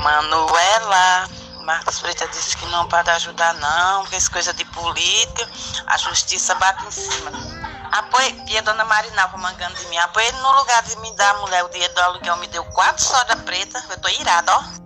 Manuela, é Marcos Freitas disse que não pode ajudar não, porque isso é coisa de política, a justiça bate em cima. Apoie, e a dona Marinalva mangando de mim, apoio no lugar de me dar a mulher o dia do aluguel, me deu quatro soda preta, eu tô irada, ó.